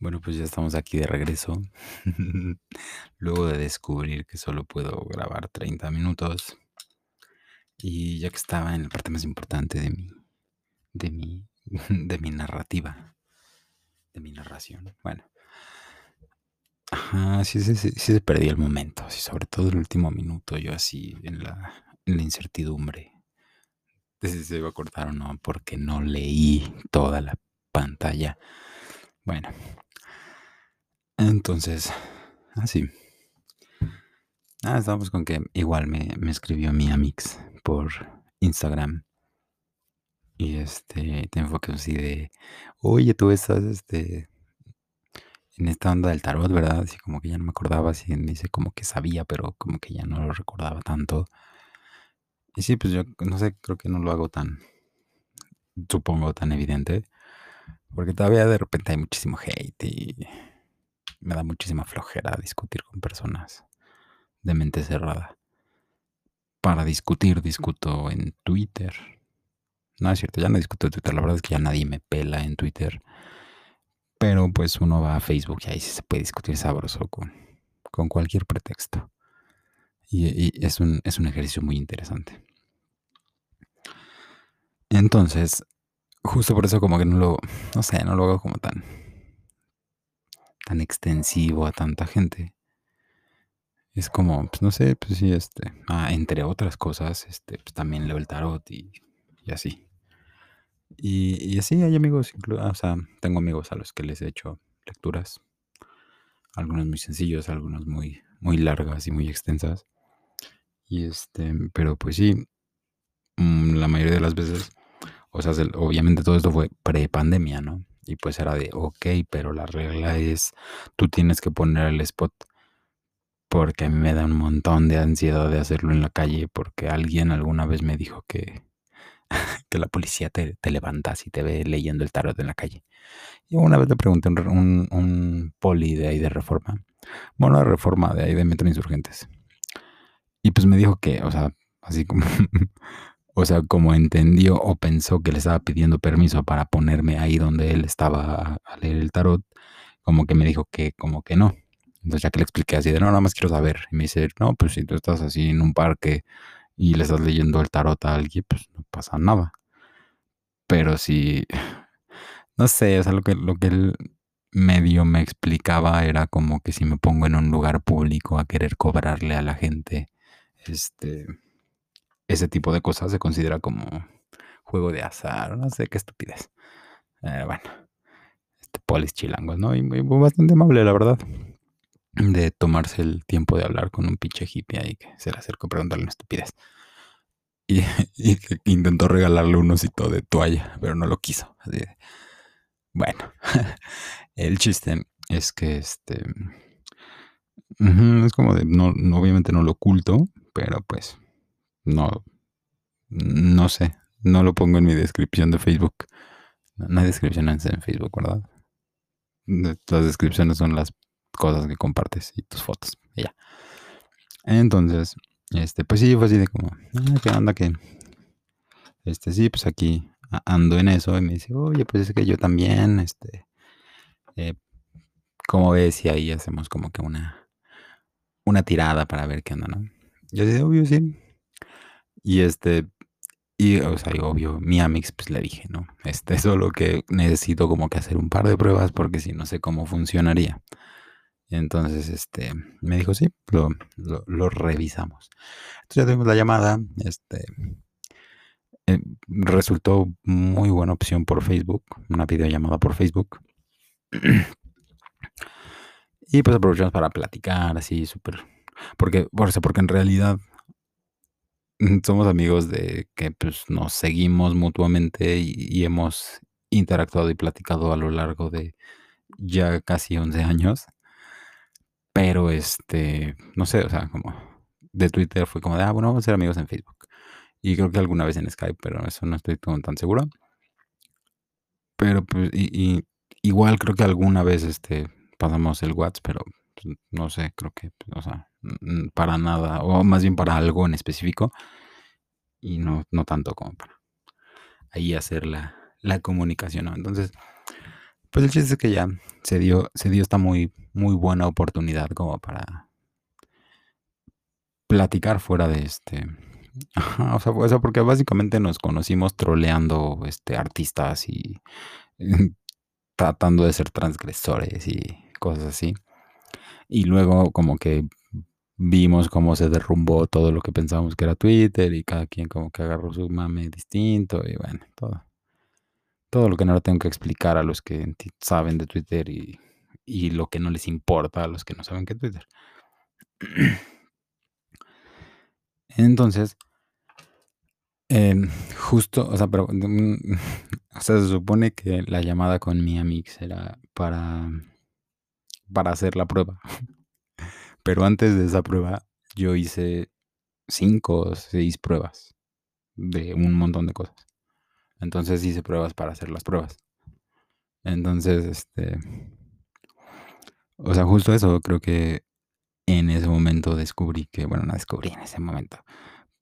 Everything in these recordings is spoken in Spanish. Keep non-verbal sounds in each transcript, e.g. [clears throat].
Bueno, pues ya estamos aquí de regreso. [laughs] Luego de descubrir que solo puedo grabar 30 minutos. Y ya que estaba en la parte más importante de mi, de mi, [laughs] de mi narrativa, de mi narración. Bueno. Ajá, sí, sí, sí, sí se perdió el momento. Así, sobre todo el último minuto, yo así en la, en la incertidumbre de si se iba a cortar o no, porque no leí toda la pantalla. Bueno, entonces, así. Ah, estamos con que igual me, escribió mi Amix por Instagram. Y este, te enfoques así de, oye, tú estás este, en esta onda del tarot, ¿verdad? Así como que ya no me acordaba, así dice como que sabía, pero como que ya no lo recordaba tanto. Y sí, pues yo no sé, creo que no lo hago tan, supongo, tan evidente. Porque todavía de repente hay muchísimo hate y me da muchísima flojera discutir con personas de mente cerrada. Para discutir, discuto en Twitter. No es cierto, ya no discuto en Twitter. La verdad es que ya nadie me pela en Twitter. Pero pues uno va a Facebook y ahí sí se puede discutir sabroso con, con cualquier pretexto. Y, es, un, es un ejercicio muy interesante. Entonces, justo por eso como que no lo, no sé, no lo hago como tan, tan extensivo a tanta gente. Es como, pues no sé, pues sí, este, ah, entre otras cosas, este, pues también leo el tarot y, así. Y, y, así hay amigos, o sea, tengo amigos a los que les he hecho lecturas, algunos muy sencillos, algunos muy, muy largas y muy extensas. Y este, pero pues sí, mm, la mayoría de las veces, o sea, obviamente todo esto fue pre-pandemia, ¿no? Y pues era de, ok, pero la regla es, tú tienes que poner el spot porque a mí me da un montón de ansiedad de hacerlo en la calle porque alguien alguna vez me dijo que, [laughs] que la policía te, te levanta si te ve leyendo el tarot en la calle. Y una vez le pregunté a un, un, poli de ahí de reforma, bueno, de reforma de ahí de Metro Insurgentes. Y pues me dijo que, o sea, así como [laughs] O sea, como entendió o pensó que le estaba pidiendo permiso para ponerme ahí donde él estaba a leer el tarot, como que me dijo que como que no. Entonces ya que le expliqué así de, no, nada más quiero saber. Y me dice, no, pues si tú estás así en un parque y le estás leyendo el tarot a alguien, pues no pasa nada. Pero si, [sighs] no sé, o sea, lo que, lo que él medio me explicaba era como que si me pongo en un lugar público a querer cobrarle a la gente, este ese tipo de cosas se considera como juego de azar, no sé qué estupidez. Eh, bueno, este polis chilangos, ¿no? Y, bastante amable, la verdad. De tomarse el tiempo de hablar con un pinche hippie ahí que se le acercó a preguntarle una estupidez. [laughs] Y, que intentó regalarle un osito de toalla, pero no lo quiso. bueno, [laughs] el chiste es que este. es como de. No, obviamente no lo oculto, pero pues no, no sé, no lo pongo en mi descripción de Facebook. No hay descripciones en Facebook, ¿verdad? Las descripciones son las cosas que compartes y tus fotos. ya. Entonces, este, pues sí, fue así de como, ah, ¿qué onda que? Este, sí, pues aquí ando en eso y me dice, oye, pues es que yo también, este, eh, como ves, y ahí hacemos como que una, una tirada para ver qué onda, ¿no? Yo dije, obvio, sí, y este, y, o sea, obvio, mi Amix, pues le dije, ¿no? [laughs] Este, solo que necesito como que hacer un par de pruebas porque si no sé cómo funcionaría. Entonces, este, me dijo, sí, lo, revisamos. Entonces ya tuvimos la llamada, este, eh, resultó muy buena opción por Facebook, una videollamada por Facebook. [clears throat] y pues aprovechamos para platicar así, súper, porque, por eso, porque en realidad [laughs] somos amigos de que pues nos seguimos mutuamente y, hemos interactuado y platicado a lo largo de ya casi 11 años. Pero este, no sé, o sea, como de Twitter fue como de, ah, bueno, vamos a ser amigos en Facebook. Y creo que alguna vez en Skype, pero eso no estoy tan seguro. Pero pues, y, igual creo que alguna vez este, pasamos el WhatsApp, pero pues, no sé, creo que, pues, o sea, para nada, o más bien para algo en específico, y no, no tanto como para ahí hacer la, la comunicación, ¿no? Entonces, Pues el chiste es que ya se dio, se dio esta muy, muy buena oportunidad como para platicar fuera de este. [laughs] O sea, o porque básicamente nos conocimos troleando este, artistas y tratando de ser transgresores y cosas así. Y luego como que vimos cómo se derrumbó todo lo que pensábamos que era Twitter y cada quien como que agarró su mame distinto y bueno, todo. Todo lo que no lo tengo que explicar a los que saben de Twitter y, y lo que no les importa a los que no saben que Twitter. [clears throat] Entonces, em, justo, o sea, pero, mm, [laughs] o sea, se supone que la llamada con mi amix era para, para hacer la prueba. [laughs] Pero antes de esa prueba, yo hice cinco o seis pruebas de un montón de cosas. Entonces hice pruebas para hacer las pruebas. Entonces, este, o sea, justo eso, creo que en ese momento descubrí que, bueno, no descubrí en ese momento,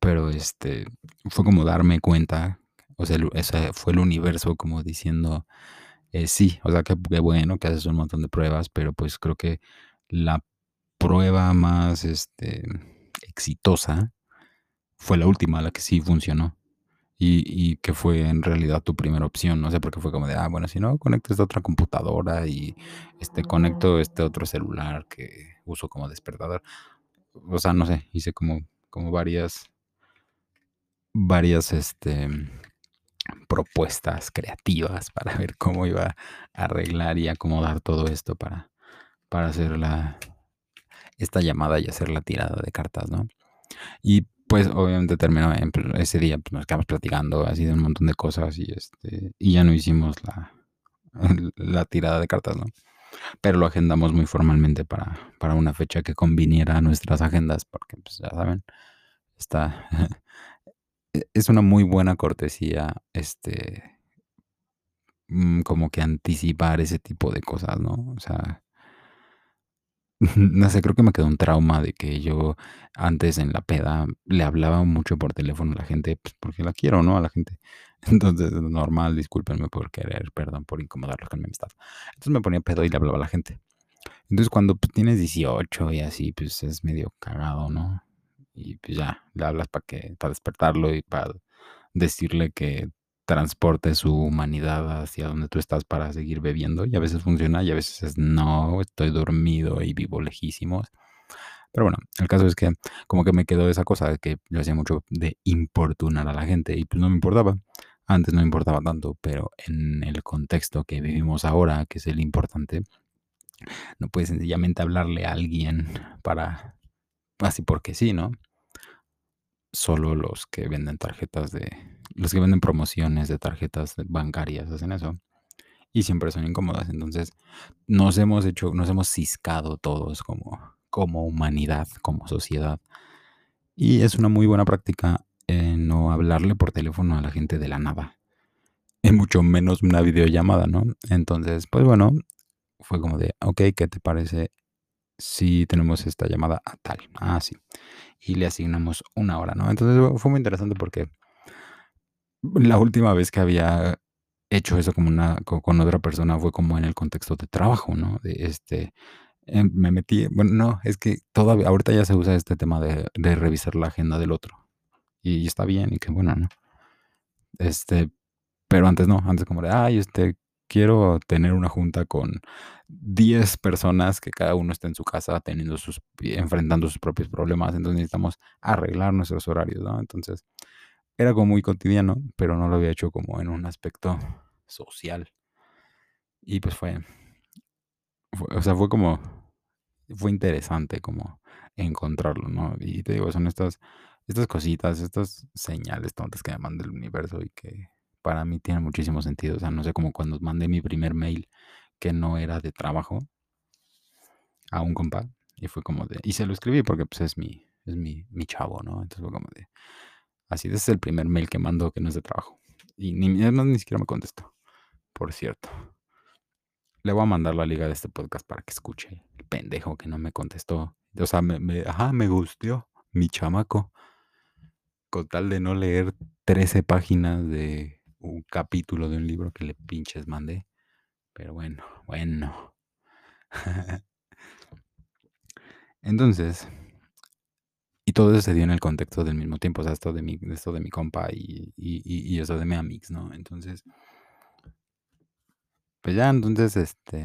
pero este, fue como darme cuenta, o sea, ese fue el universo como diciendo, eh, sí, o sea, que bueno que haces un montón de pruebas, pero pues creo que la prueba más, este, exitosa fue la última, la que sí funcionó. Y, que fue en realidad tu primera opción, no sé, porque fue como de, ah, bueno, si no, conecto esta otra computadora y este, conecto este otro celular que uso como despertador. O sea, no sé, hice como, como varias, varias, este, propuestas creativas [laughs] para ver cómo iba a arreglar y acomodar todo esto para, para hacer la, esta llamada y hacer la tirada de cartas, ¿no? Y pues obviamente terminó pues, ese día, pues, nos quedamos platicando así de un montón de cosas y este y ya no hicimos la, [laughs] la tirada de cartas, ¿no? Pero lo agendamos muy formalmente para, para una fecha que conviniera a nuestras agendas, porque pues ya saben, está [laughs] e- es una muy buena cortesía, este, mm, como que anticipar ese tipo de cosas, ¿no? O sea, [laughs] No sé, creo que me quedó un trauma de que yo antes en la peda le hablaba mucho por teléfono a la gente, pues porque la quiero, ¿no? A la gente. [laughs] Entonces, normal, discúlpenme por querer, perdón por incomodarlos con mi amistad. Entonces me ponía pedo y le hablaba a la gente. Entonces, cuando pues, tienes 18 y así, pues es medio cagado, ¿no? Y pues ya, le hablas para que, para despertarlo y para decirle que transporte su humanidad hacia donde tú estás para seguir bebiendo. Y a veces funciona y a veces es no, estoy dormido y vivo lejísimos. Pero bueno, el caso es que como que me quedó esa cosa de que yo hacía mucho de importunar a la gente y pues no me importaba. Antes no me importaba tanto, pero en el contexto que vivimos ahora, que es el importante, no puedes sencillamente hablarle a alguien para, así porque sí, ¿no? Solo los que venden tarjetas de, los que venden promociones de tarjetas bancarias hacen eso. Y siempre son incómodas. Entonces, nos hemos hecho, nos hemos ciscado todos como, como humanidad, como sociedad. Y es una muy buena práctica eh, no hablarle por teléfono a la gente de la nada. Y mucho menos una videollamada, ¿no? Entonces, pues bueno, fue como de, ok, ¿qué te parece si tenemos esta llamada a tal? Ah, sí. Y le asignamos una hora, ¿no? Entonces fue muy interesante porque la última vez que había hecho eso como una, co- con, otra persona fue como en el contexto de trabajo, ¿no? Este, em, me metí, bueno, no, es que todavía, ahorita ya se usa este tema de, revisar la agenda del otro. Y está bien, y qué bueno, ¿no? Este, pero antes no, antes como de, ay, este, quiero tener una junta con 10 personas que cada uno esté en su casa teniendo sus, enfrentando sus propios problemas, entonces necesitamos arreglar nuestros horarios, ¿no? Entonces, era como muy cotidiano, pero no lo había hecho como en un aspecto social. Y pues fue, fue- o sea, fue como, fue interesante como encontrarlo, ¿no? Y te digo, son estas, estas cositas, estas señales tontas que me manda el universo y que para mí tienen muchísimo sentido. O sea, no sé, como cuando mandé mi primer mail que no era de trabajo a un compa y fue como de, y se lo escribí porque pues es mi, es mi, mi chavo, ¿no? Entonces fue como de, así, ese es el primer mail que mando que no es de trabajo. Y ni, además ni siquiera me contestó, por cierto. Le voy a mandar la liga de este podcast para que escuche el pendejo que no me contestó. O sea, me, me- ajá, me gustó mi chamaco. Con tal de no leer 13 páginas de un capítulo de un libro que le pinches mandé. Pero bueno, bueno. Entonces, y todo eso se dio en el contexto del mismo tiempo, o sea, esto de mi, esto de mi compa y, y, y, y eso de mi amix, ¿no? Entonces, pues ya, entonces, este,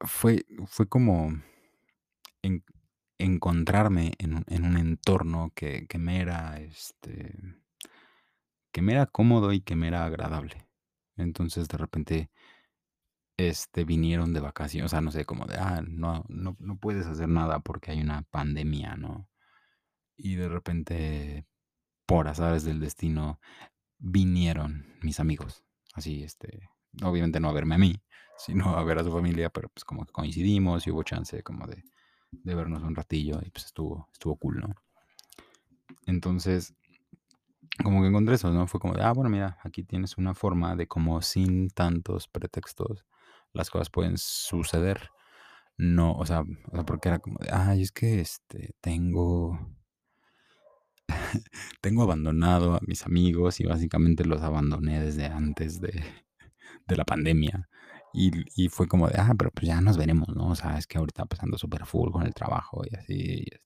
fue, fue como en- encontrarme en, en un entorno que, que me era, este, que me era cómodo y que me era agradable. Entonces, de repente, este, vinieron de vacaciones, o sea, no sé, como de, ah, no, no, no puedes hacer nada porque hay una pandemia, ¿no? Y de repente, por azares del destino, vinieron mis amigos. Así, este, obviamente no a verme a mí, [laughs] sino a ver a su familia, pero pues como que coincidimos y hubo chance como de, de vernos un ratillo y pues estuvo, estuvo cool, ¿no? Entonces, como que encontré eso, ¿no? Fue como de, ah, bueno, mira, aquí tienes una forma de como sin tantos pretextos las cosas pueden suceder. No, o sea, porque era como de, ay, es que este, tengo, [laughs] tengo abandonado a mis amigos y básicamente los abandoné desde antes de, de la pandemia. Y, y fue como de, ah, pero pues ya nos veremos, ¿no? O sea, es que ahorita pues ando súper full con el trabajo y así. este,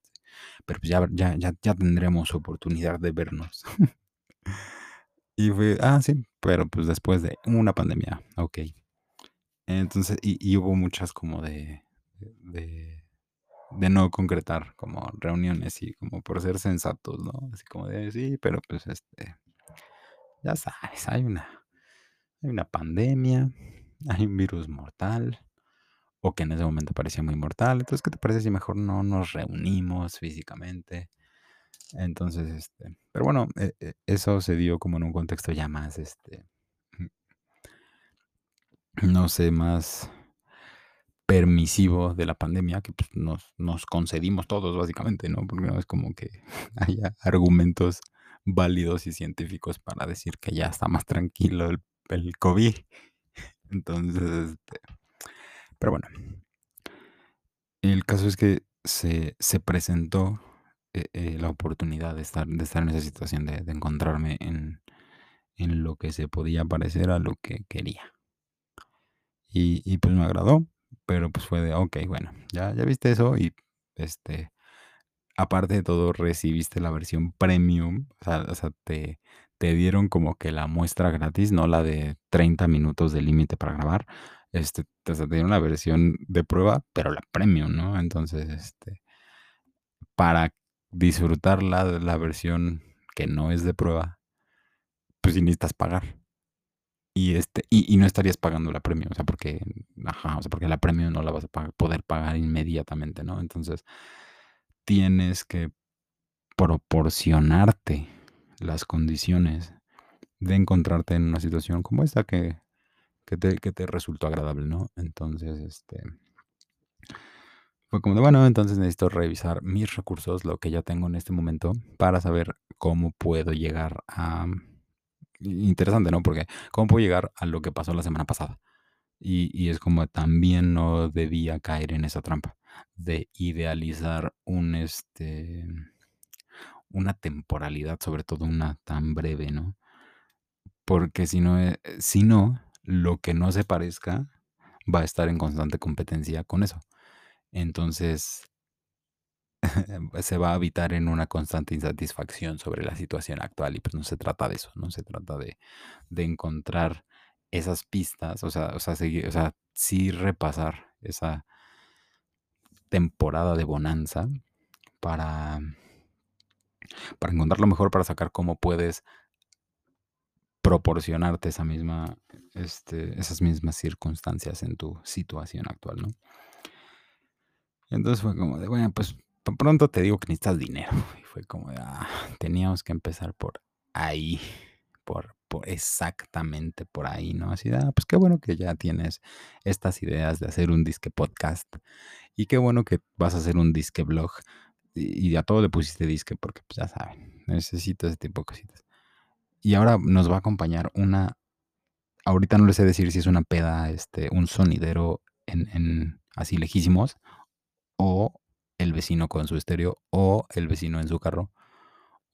pero pues ya, ya, ya, ya tendremos oportunidad de vernos. [laughs] Y fue, ah, sí, pero pues después de una pandemia, ok. Entonces, y, hubo muchas como de, de, no concretar como reuniones y como por ser sensatos, ¿no? Así como de, sí, pero pues este, ya sabes, hay una, hay una pandemia, hay un virus mortal, o que en ese momento parecía muy mortal. Entonces, ¿qué te parece si mejor no nos reunimos físicamente? Entonces, este, pero bueno, eh, eh, eso se dio como en un contexto ya más, este, no sé, más permisivo de la pandemia, que pues, nos, concedimos todos básicamente, ¿no? Porque no es como que [laughs] haya argumentos válidos y científicos para decir que ya está más tranquilo el, el COVID. [laughs] Entonces, este, pero bueno, el caso es que se, se presentó eh, eh, la oportunidad de estar, de estar en esa situación, de, de encontrarme en, en lo que se podía parecer a lo que quería. Y, pues me agradó, pero pues fue de, ok, bueno, ya, ya viste eso y este, aparte de todo, recibiste la versión premium, o sea, o sea te, te dieron como que la muestra gratis, no la de 30 minutos de límite para grabar, este, o sea, te dieron la versión de prueba, pero la premium, ¿no? Entonces, este, para disfrutar la, la versión que no es de prueba, pues necesitas pagar. Y, este, y, y no estarías pagando la premium, o sea, porque, ajá, o sea, porque la premium no la vas a poder pagar inmediatamente, ¿no? Entonces, tienes que proporcionarte las condiciones de encontrarte en una situación como esta que, que te, que te resultó agradable, ¿no? Entonces, este, fue como de, bueno, entonces necesito revisar mis recursos, lo que ya tengo en este momento, para saber cómo puedo llegar a... Interesante, ¿no? Porque cómo puedo llegar a lo que pasó la semana pasada. Y, y es como también no debía caer en esa trampa de idealizar un, este, una temporalidad, sobre todo una tan breve, ¿no? Porque si no, eh, si no, lo que no se parezca va a estar en constante competencia con eso. Entonces, [laughs] se va a habitar en una constante insatisfacción sobre la situación actual y pues no se trata de eso, no se trata de, de encontrar esas pistas, o sea, o sea, o sea, sí repasar esa temporada de bonanza para, para encontrar lo mejor, para sacar cómo puedes proporcionarte esa misma, este, esas mismas circunstancias en tu situación actual, ¿no? Entonces fue como de, bueno, pues pronto te digo que necesitas dinero. Y fue como ah, teníamos que empezar por ahí, por, por exactamente por ahí, ¿no? Así ah, pues qué bueno que ya tienes estas ideas de hacer un disque podcast y qué bueno que vas a hacer un disque blog y, y a todo le pusiste disque porque, pues ya saben, necesito ese tipo de cositas. Y ahora nos va a acompañar una, ahorita no les sé decir si es una peda, este, un sonidero en, en así lejísimos o el vecino con su estéreo o el vecino en su carro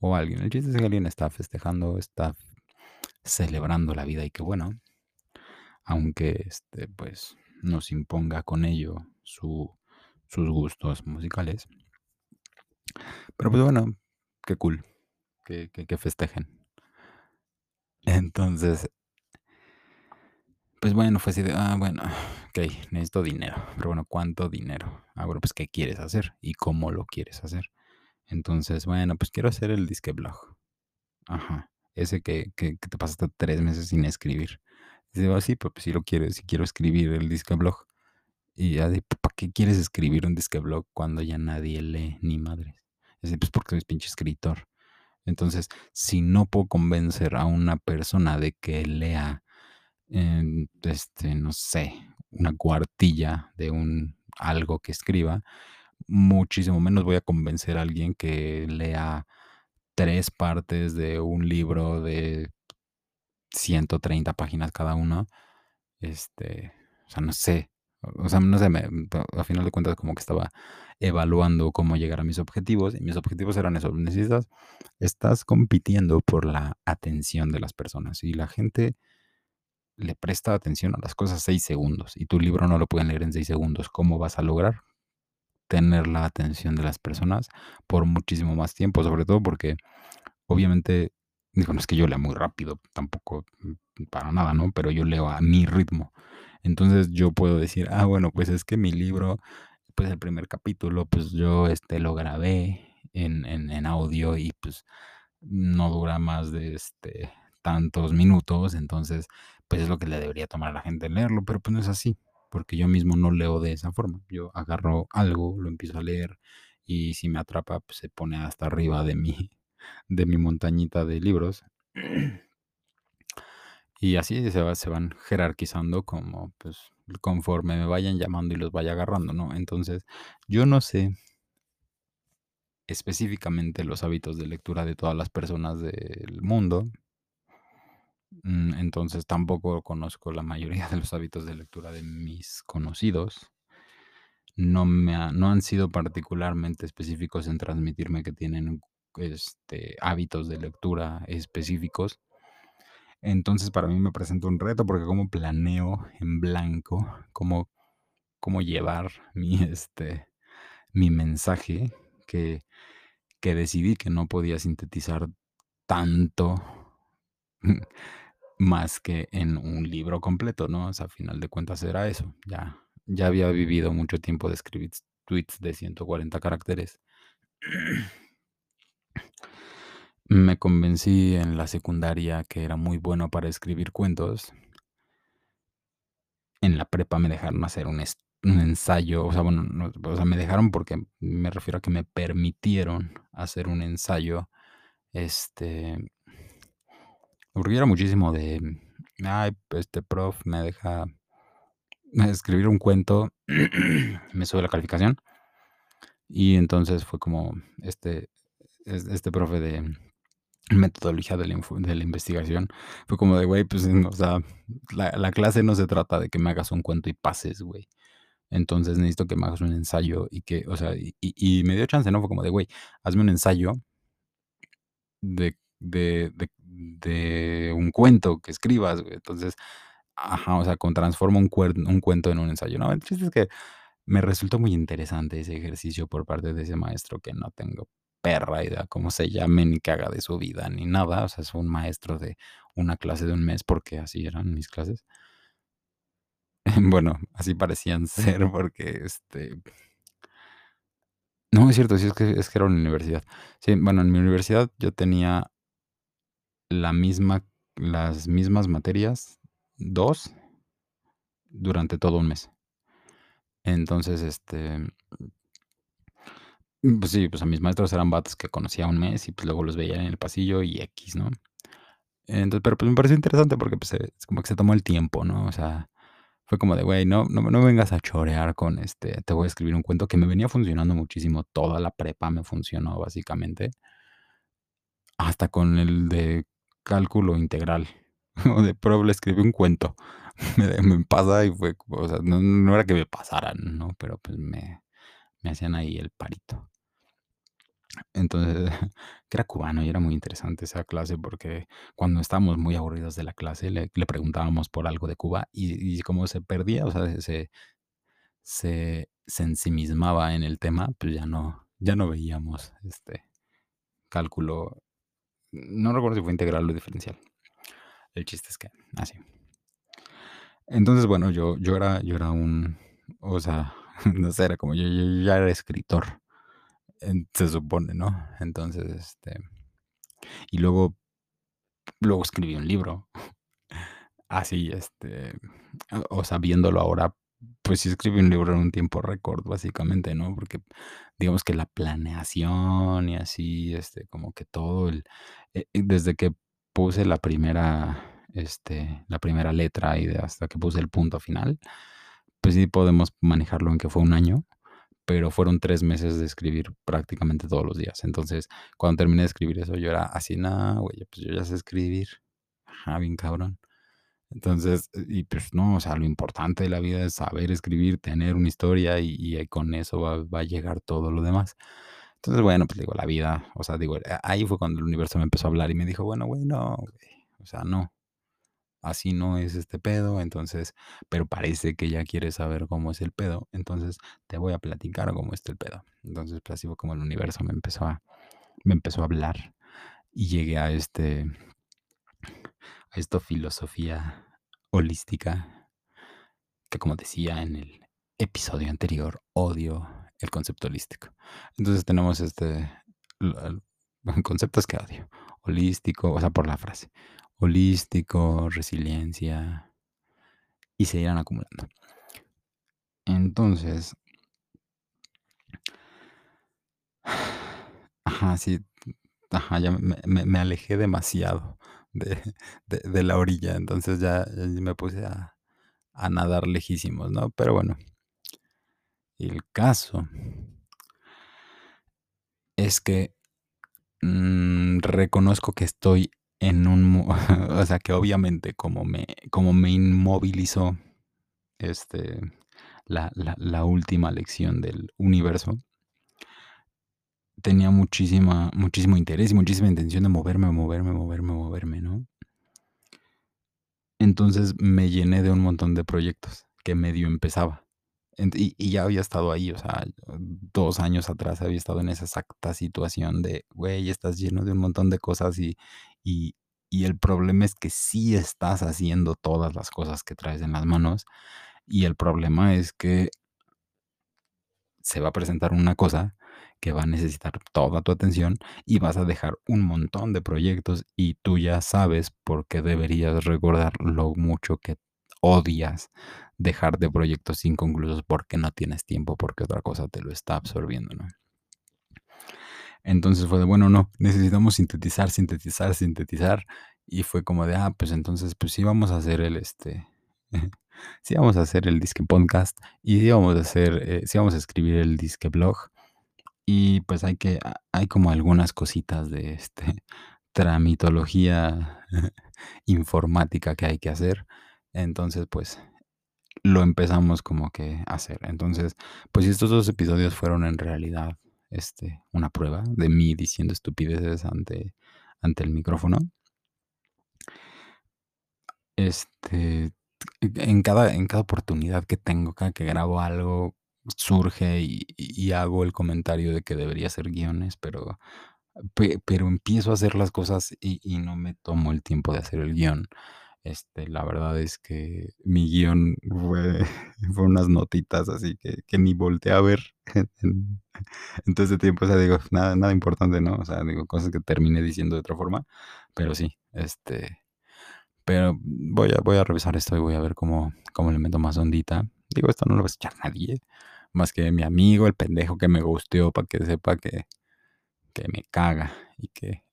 o alguien. El chiste es que alguien está festejando, está celebrando la vida y qué bueno. aunque este, pues, nos imponga con ello su, sus gustos musicales. Pero pues bueno, qué cool, que, que, que festejen. Entonces, pues bueno, fue así de, ah, bueno, ok, necesito dinero. Pero bueno, ¿cuánto dinero? Ah, bueno, pues ¿qué quieres hacer? ¿Y cómo lo quieres hacer? Entonces, bueno, pues quiero hacer el disque blog. Ajá. Ese que, que, que te pasaste tres meses sin escribir. Dice, ah, sí, pues si lo quieres, si quiero escribir el disque blog. Y ya de, ¿para qué quieres escribir un disque blog cuando ya nadie lee ni madres? Dice, pues porque soy pinche escritor. Entonces, si no puedo convencer a una persona de que lea este, no sé, una cuartilla de un algo que escriba, muchísimo menos voy a convencer a alguien que lea tres partes de un libro de 130 páginas cada uno. Este, o sea, no sé. O sea, no sé, me, a final de cuentas como que estaba evaluando cómo llegar a mis objetivos y mis objetivos eran eso. Necesitas, estás compitiendo por la atención de las personas y la gente le presta atención a las cosas seis segundos y tu libro no lo pueden leer en seis segundos. ¿Cómo vas a lograr tener la atención de las personas por muchísimo más tiempo? Sobre todo porque obviamente, digo, no es que yo lea muy rápido, tampoco mm, para nada, ¿no? Pero yo leo a mi ritmo. Entonces yo puedo decir, ah, bueno, pues es que mi libro, pues el primer capítulo, pues yo este, lo grabé en, en, en audio y pues no dura más de este tantos minutos, entonces pues es lo que le debería tomar a la gente leerlo, pero pues no es así, porque yo mismo no leo de esa forma. Yo agarro algo, lo empiezo a leer y si me atrapa, pues se pone hasta arriba de mi, [laughs] de mi montañita de libros. [clears throat] Y así se, va, se van jerarquizando como, pues, conforme me vayan llamando y los vaya agarrando, ¿no? Entonces, yo no sé específicamente los hábitos de lectura de todas las personas del mundo. Mm, entonces tampoco conozco la mayoría de los hábitos de lectura de mis conocidos. No, me no han sido particularmente específicos en transmitirme que tienen este, hábitos de lectura específicos. Entonces para mí me presenta un reto porque como planeo en blanco, cómo, cómo llevar mi, este, mi mensaje que, que decidí que no podía sintetizar tanto [laughs] más que en un libro completo, ¿no? O sea, a final de cuentas era eso. Ya, ya había vivido mucho tiempo de escribir tweets de 140 caracteres. Me convencí en la secundaria que era muy bueno para escribir cuentos. En la prepa me dejaron hacer un, ensayo, o sea, bueno, no, o sea, me dejaron porque me refiero a que me permitieron hacer un ensayo, este, porque era muchísimo de, ay, este prof me deja escribir un cuento, [clears throat] me sube la calificación, y entonces fue como, este, es- este profe de metodología de la, de la investigación, fue como de, güey, pues, o sea, la, la clase no se trata de que me hagas un cuento y pases, güey. Entonces necesito que me hagas un ensayo y que, o sea, y, y- y me dio chance, ¿no? Fue como de, güey, hazme un ensayo de, de, de, un cuento que escribas. Entonces, ajá, o sea, con transforma un, cuer- un cuento en un ensayo, ¿no? El es que me resultó muy interesante ese ejercicio por parte de ese maestro que no tengo perra idea cómo se llame, ni qué haga de su vida, ni nada. O sea, es un maestro de una clase de un mes porque así eran mis clases. [laughs] Bueno, así parecían [laughs] ser porque, este... No, es cierto, sí, es que, es que era una universidad. Sí, bueno, en mi universidad yo tenía las mismas materias, dos, durante todo un mes. Entonces, este, mm, pues sí, pues a mis maestros eran vatos que conocía un mes y pues luego los veía en el pasillo y X, ¿no? Entonces, pero pues me pareció interesante porque pues se- es como que se tomó el tiempo, ¿no? O sea, fue como de, güey, no, no, no vengas a chorear con este, te voy a escribir un cuento que me venía funcionando muchísimo, toda la prepa me funcionó básicamente, hasta con el de cálculo integral, [laughs] o de prueba le escribí un cuento, [laughs] me, pasa y fue, o sea, no, era que me pasaran, ¿no? Pero pues me, me hacían ahí el parito. Entonces, [laughs] que era cubano y era muy interesante esa clase porque cuando estábamos muy aburridos de la clase le, preguntábamos por algo de Cuba y, y como se perdía, o sea, se, se, se ensimismaba en el tema, pues ya no, ya no veíamos este cálculo. No recuerdo si fue integral o diferencial. El chiste es que, así. Entonces, bueno, yo, yo, era, yo era un, o sea, [laughs] no sé, era como yo, yo ya era escritor, se supone, ¿no? Entonces, este, y luego, luego escribí un libro, [laughs] así, este, o sea, viéndolo ahora, pues sí escribí un libro en un tiempo récord, básicamente, ¿no? Porque digamos que la planeación y así, este, como que todo el, eh, eh, desde que puse la primera, este, la primera letra y hasta que puse el punto final, pues sí podemos manejarlo en que fue un año, pero fueron 3 meses de escribir prácticamente todos los días. Entonces, cuando terminé de escribir eso, yo era así: "No, güey, pues yo ya sé escribir". Ajá, bien cabrón. Entonces, y pues no, o sea, lo importante de la vida es saber escribir, tener una historia y eh, con eso va va a llegar todo lo demás. Entonces, bueno, pues digo, la vida, o sea, digo, ahí fue cuando el universo me empezó a hablar y me dijo: "Bueno, güey, no, o sea, no, así no es este pedo, entonces, pero parece que ya quieres saber cómo es el pedo, entonces te voy a platicar cómo está el pedo". Entonces, pues así fue como el universo me empezó a me empezó a hablar y llegué a este a esta filosofía holística que, como decía en el episodio anterior, odio el concepto holístico. Entonces tenemos este [laughs] conceptos que odio. Holístico, o sea, por la frase. Holístico, resiliencia, y se irán acumulando. Entonces, [sighs] ajá, sí, ajá, ya me- me alejé demasiado de, de- la orilla, entonces ya, me puse a, a nadar lejísimos, ¿no? Pero bueno, el caso es que Mm, reconozco que estoy en un [laughs] o sea, que obviamente como me como me inmovilizó, este, la la la última lección del universo, tenía muchísima muchísimo interés y muchísima intención de moverme, moverme, moverme, moverme, ¿no? Entonces, me llené de un montón de proyectos que medio empezaba. Y y ya había estado ahí, o sea, 2 años atrás había estado en esa exacta situación de, güey, estás lleno de un montón de cosas y y y el problema es que sí estás haciendo todas las cosas que traes en las manos, y el problema es que se va a presentar una cosa que va a necesitar toda tu atención y vas a dejar un montón de proyectos y tú ya sabes por qué deberías recordar lo mucho que odias dejar de proyectos inconclusos porque no tienes tiempo, porque otra cosa te lo está absorbiendo, ¿no? Entonces fue de, bueno, no, necesitamos sintetizar, sintetizar, sintetizar. Y fue como de, ah, pues entonces, pues sí vamos a hacer el, este, [laughs] sí vamos a hacer el disque podcast y sí vamos a hacer, eh, sí vamos a escribir el disque blog. Y pues hay que, hay como algunas cositas de este [laughs] tramitología [laughs] informática que hay que hacer. Entonces, pues lo empezamos como que a hacer. Entonces, pues estos dos episodios fueron en realidad este, una prueba de mí diciendo estupideces ante, ante el micrófono. Este, en cada, en cada oportunidad que tengo, cada que grabo algo, surge y, hago el comentario de que debería ser guiones, pero, pe- pero empiezo a hacer las cosas y, no me tomo el tiempo de hacer el guion. Este, la verdad es que mi guion fue, [laughs] unas notitas así que, que ni volteé a ver en, en tiempo. O digo, nada, nada importante, ¿no? O sea, digo, cosas que terminé diciendo de otra forma, pero sí, este, pero voy a, voy a revisar esto y voy a ver cómo, cómo le meto más ondita. Digo, esto no lo va a escuchar nadie, más que mi amigo, el pendejo que me gusteó, para que sepa que, que me caga y que,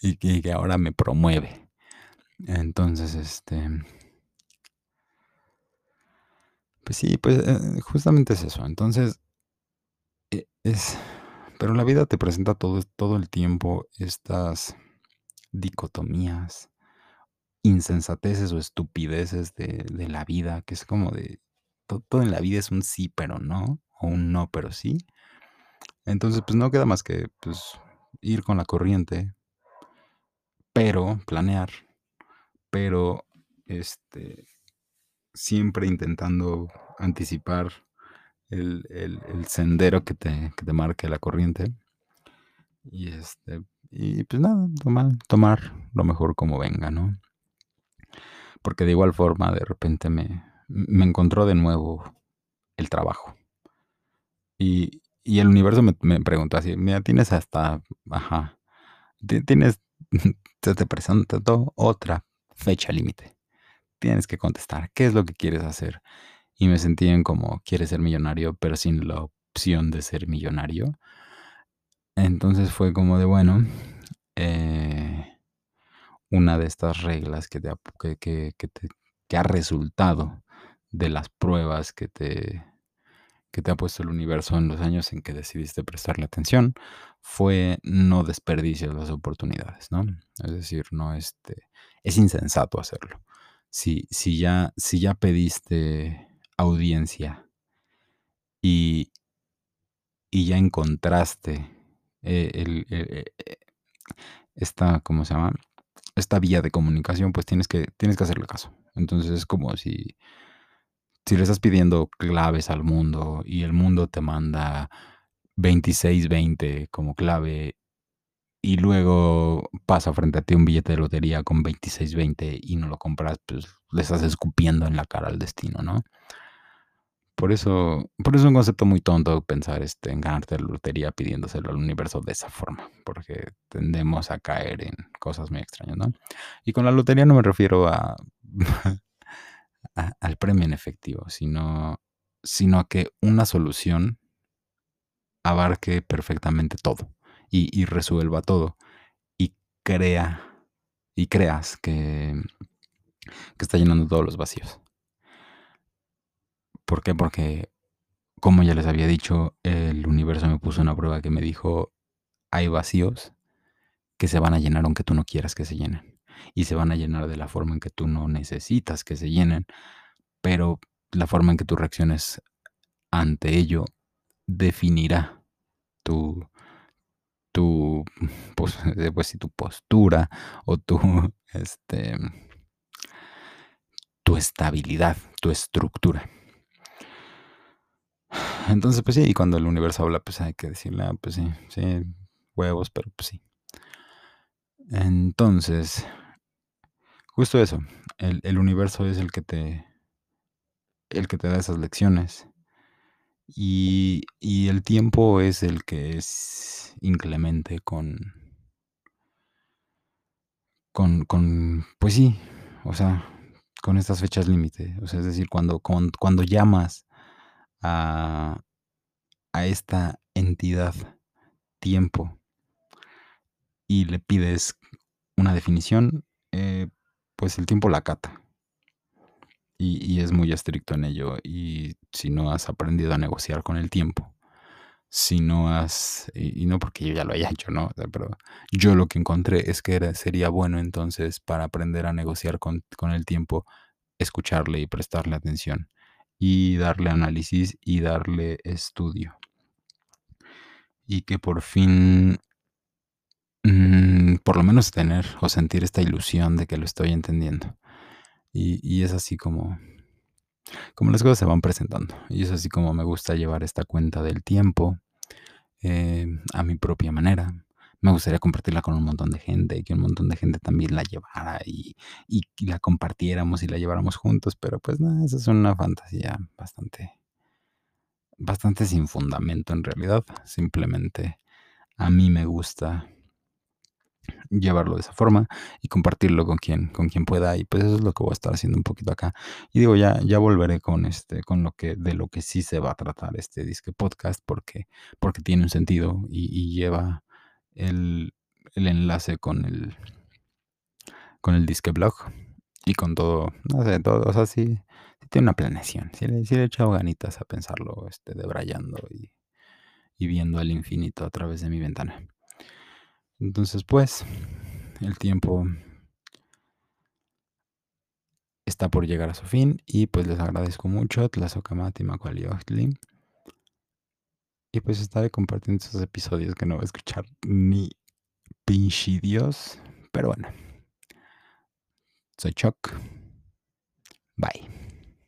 y que, y que ahora me promueve. Entonces, este, pues sí, pues eh, justamente es eso. Entonces, e- es, pero la vida te presenta todo, todo el tiempo estas dicotomías, insensateces o estupideces de, de la vida, que es como de, to- todo en la vida es un sí, pero no, o un no, pero sí. Entonces, pues no queda más que pues, ir con la corriente, pero planear, pero este, siempre intentando anticipar el, el- el sendero que te, que te marque la corriente. Y este, y pues nada, tomar, tomar lo mejor como venga, ¿no? Porque de igual forma, de repente me, me encontró de nuevo el trabajo. Y, y el universo me, me preguntó así, mira, tienes hasta, ajá, ti- tienes, [laughs] te presentó otra fecha límite. Tienes que contestar, ¿qué es lo que quieres hacer? Y me sentí en como, quieres ser millonario, pero sin la opción de ser millonario. Entonces fue como de, bueno, eh, una de estas reglas que te, ha- que, que- que ha resultado de las pruebas que te, que te ha puesto el universo en los años en que decidiste prestarle atención fue no desperdicies las oportunidades, ¿no? Es decir, no este, es insensato hacerlo. Si, si, ya, si ya pediste audiencia y, y ya encontraste eh, el, el- eh, esta, ¿cómo se llama? Esta vía de comunicación, pues tienes que, tienes que hacerle caso. Entonces es como si, si le estás pidiendo claves al mundo y el mundo te manda 2620 como clave y luego pasa frente a ti un billete de lotería con 2620 y no lo compras, pues le estás escupiendo en la cara al destino, ¿no? Por eso, por eso es un concepto muy tonto pensar este, en ganarte la lotería pidiéndoselo al universo de esa forma, porque tendemos a caer en cosas muy extrañas, ¿no? Y con la lotería no me refiero a, [laughs] al premio en efectivo, sino, sino a que una solución abarque perfectamente todo y, y resuelva todo y crea y creas que, que está llenando todos los vacíos. ¿Por qué? Porque, como ya les había dicho, el universo me puso una prueba que me dijo, hay vacíos que se van a llenar aunque tú no quieras que se llenen. Y se van a llenar de la forma en que tú no necesitas que se llenen, pero la forma en que tú reacciones ante ello definirá tu, tu, pues, [laughs] eh, pues tu postura o tu, este, tu estabilidad, tu estructura. Entonces, pues sí, y cuando el universo habla, pues hay que decirle, ah, pues sí, sí, huevos, pero pues sí. Entonces, justo eso, el, el universo es el que te, el que te da esas lecciones. Y, y el tiempo es el que es inclemente con, con, con, pues sí, o sea, con estas fechas límite. O sea, es decir, cuando, con- cuando llamas a, a esta entidad tiempo y le pides una definición, eh, pues el tiempo la acata. Y, y es muy estricto en ello. Y si no has aprendido a negociar con el tiempo, si no has, y, no porque yo ya lo haya hecho, ¿no? Pero yo lo que encontré es que era, sería bueno entonces para aprender a negociar con, con el tiempo, escucharle y prestarle atención y darle análisis y darle estudio. Y que por fin, mm, por lo menos tener o sentir esta ilusión de que lo estoy entendiendo. Y, y es así como, como las cosas se van presentando. Y es así como me gusta llevar esta cuenta del tiempo eh, a mi propia manera. Me gustaría compartirla con un montón de gente y que un montón de gente también la llevara y, y la compartiéramos y la lleváramos juntos, pero pues nada, esa es una fantasía bastante, bastante sin fundamento en realidad. Simplemente a mí me gusta llevarlo de esa forma y compartirlo con quien, con quien pueda. Y pues eso es lo que voy a estar haciendo un poquito acá. Y digo, ya, ya volveré con este, con lo que, de lo que sí se va a tratar este disque podcast, porque, porque tiene un sentido y, y lleva el, el enlace con el, con el disque blog y con todo, no sé, todo, o sea, sí, tiene una planeación, sí le, sí le he echado ganitas a pensarlo, este, debrayando y, y viendo al infinito a través de mi ventana. Entonces, pues, el tiempo está por llegar a su fin y pues les agradezco mucho. Tlazocamati Macualiochtli. Y pues estaré compartiendo esos episodios que no voy a escuchar ni pinche Dios. Pero bueno. Soy Chuck. Bye.